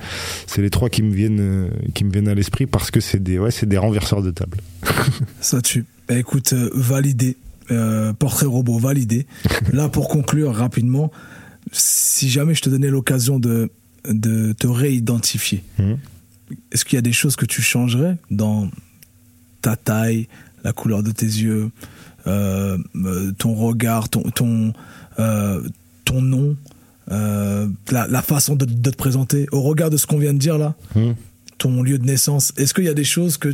[SPEAKER 3] c'est les trois qui me viennent, euh, qui me viennent à l'esprit parce que c'est des, ouais, c'est des renverseurs de table.
[SPEAKER 2] Ça tue. Bah, écoute, euh, validé. Euh, portrait robot validé. Là, pour conclure rapidement, si jamais je te donnais l'occasion de, de te réidentifier,
[SPEAKER 3] Mhm.
[SPEAKER 2] est-ce qu'il y a des choses que tu changerais dans ta taille, la couleur de tes yeux, euh, ton regard, ton, ton, ton nom, euh, la, la façon de, de te présenter, au regard de ce qu'on vient de dire là
[SPEAKER 3] Mhm.
[SPEAKER 2] ton lieu de naissance, est-ce qu'il y a des choses que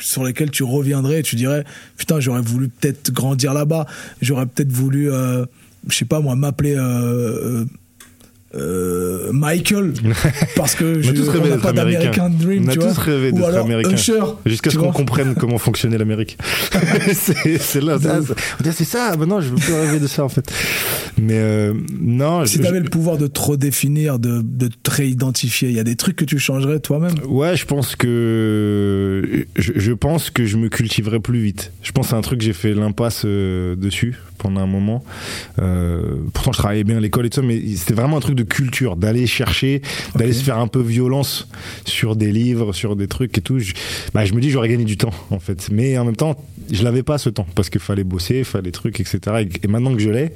[SPEAKER 2] sur lesquelles tu reviendrais et tu dirais putain j'aurais voulu peut-être grandir là-bas, j'aurais peut-être voulu euh, je sais pas moi m'appeler euh, euh, euh, Michael parce que je, on n'a pas d'American Dream
[SPEAKER 3] On a
[SPEAKER 2] tu
[SPEAKER 3] tous
[SPEAKER 2] vois
[SPEAKER 3] rêvé
[SPEAKER 2] ou
[SPEAKER 3] d'être
[SPEAKER 2] alors
[SPEAKER 3] américain.
[SPEAKER 2] Usher
[SPEAKER 3] Jusqu'à ce qu'on comprenne comment fonctionnait l'Amérique. c'est là. ah, c'est ça. Maintenant, je veux plus rêver de ça en fait. Mais euh, non.
[SPEAKER 2] si
[SPEAKER 3] je-
[SPEAKER 2] tu avais le pouvoir de te redéfinir, de, de te réidentifier, il y a des trucs que tu changerais toi-même?
[SPEAKER 3] Ouais, je pense que je, je pense que je me cultiverai plus vite. Je pense c'est un truc que j'ai fait l'impasse euh, dessus pendant un moment. Euh, pourtant, je travaillais bien à l'école et tout ça, mais c'était vraiment un truc de culture, d'aller chercher, d'aller se faire un peu violence sur des livres, sur des trucs et tout. Je, bah, je me dis j'aurais gagné du temps en fait, mais en même temps, je l'avais pas ce temps parce qu'il fallait bosser, il fallait trucs, etc. Et, maintenant que je l'ai,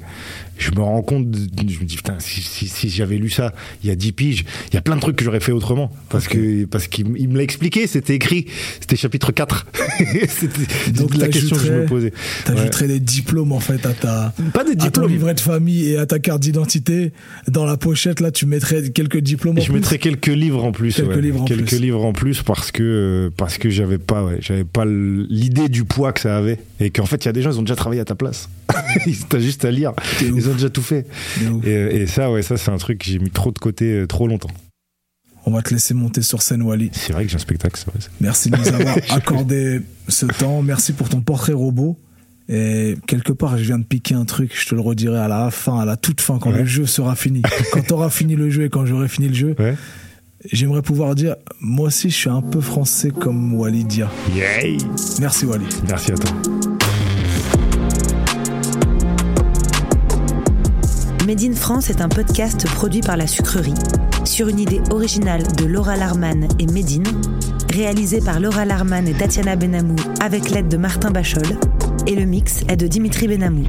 [SPEAKER 3] je me rends compte, je me dis putain, si, si, si j'avais lu ça il y a 10 piges, il y a plein de trucs que j'aurais fait autrement parce que parce qu'il il me l'a expliqué, c'était écrit, c'était chapitre 4. c'était
[SPEAKER 2] Donc,
[SPEAKER 3] la question que je me posais.
[SPEAKER 2] T'ajouterais des diplômes en fait à ta
[SPEAKER 3] Pas des
[SPEAKER 2] à ton
[SPEAKER 3] diplômes.
[SPEAKER 2] livret de famille et à ta carte d'identité. Dans la pochette là, tu mettrais quelques diplômes. en
[SPEAKER 3] Je
[SPEAKER 2] plus.
[SPEAKER 3] mettrais quelques livres en plus.
[SPEAKER 2] Quelques
[SPEAKER 3] ouais.
[SPEAKER 2] livres en
[SPEAKER 3] quelques
[SPEAKER 2] plus.
[SPEAKER 3] livres en plus parce que parce que j'avais pas ouais, j'avais pas l'idée du poids que ça avait et qu'en fait il y a des gens ils ont déjà travaillé à ta place. T'as juste à lire. Ils
[SPEAKER 2] ouf.
[SPEAKER 3] ont déjà tout fait. Et, et ça ouais ça c'est un truc que j'ai mis trop de côté euh, trop longtemps.
[SPEAKER 2] On va te laisser monter sur scène, Wally.
[SPEAKER 3] C'est vrai que j'ai un spectacle. vrai.
[SPEAKER 2] Merci de nous avoir accordé ce temps. Merci pour ton portrait robot. Et quelque part, je viens de piquer un truc, je te le redirai à la fin, à la toute fin, quand
[SPEAKER 3] Ouais.
[SPEAKER 2] le jeu sera fini. Quand tu auras fini le jeu et quand j'aurai fini le jeu,
[SPEAKER 3] Ouais.
[SPEAKER 2] J'aimerais pouvoir dire, moi aussi, je suis un peu français comme Wally Dia.
[SPEAKER 3] Yay.
[SPEAKER 2] Merci Wally.
[SPEAKER 3] Merci à toi.
[SPEAKER 4] Made in France est un podcast produit par La Sucrerie, sur une idée originale de Laura Larman et Médine, réalisé par Laura Larman et Tatiana Benamou avec l'aide de Martin Bachol, et le mix est de Dimitri Benamou.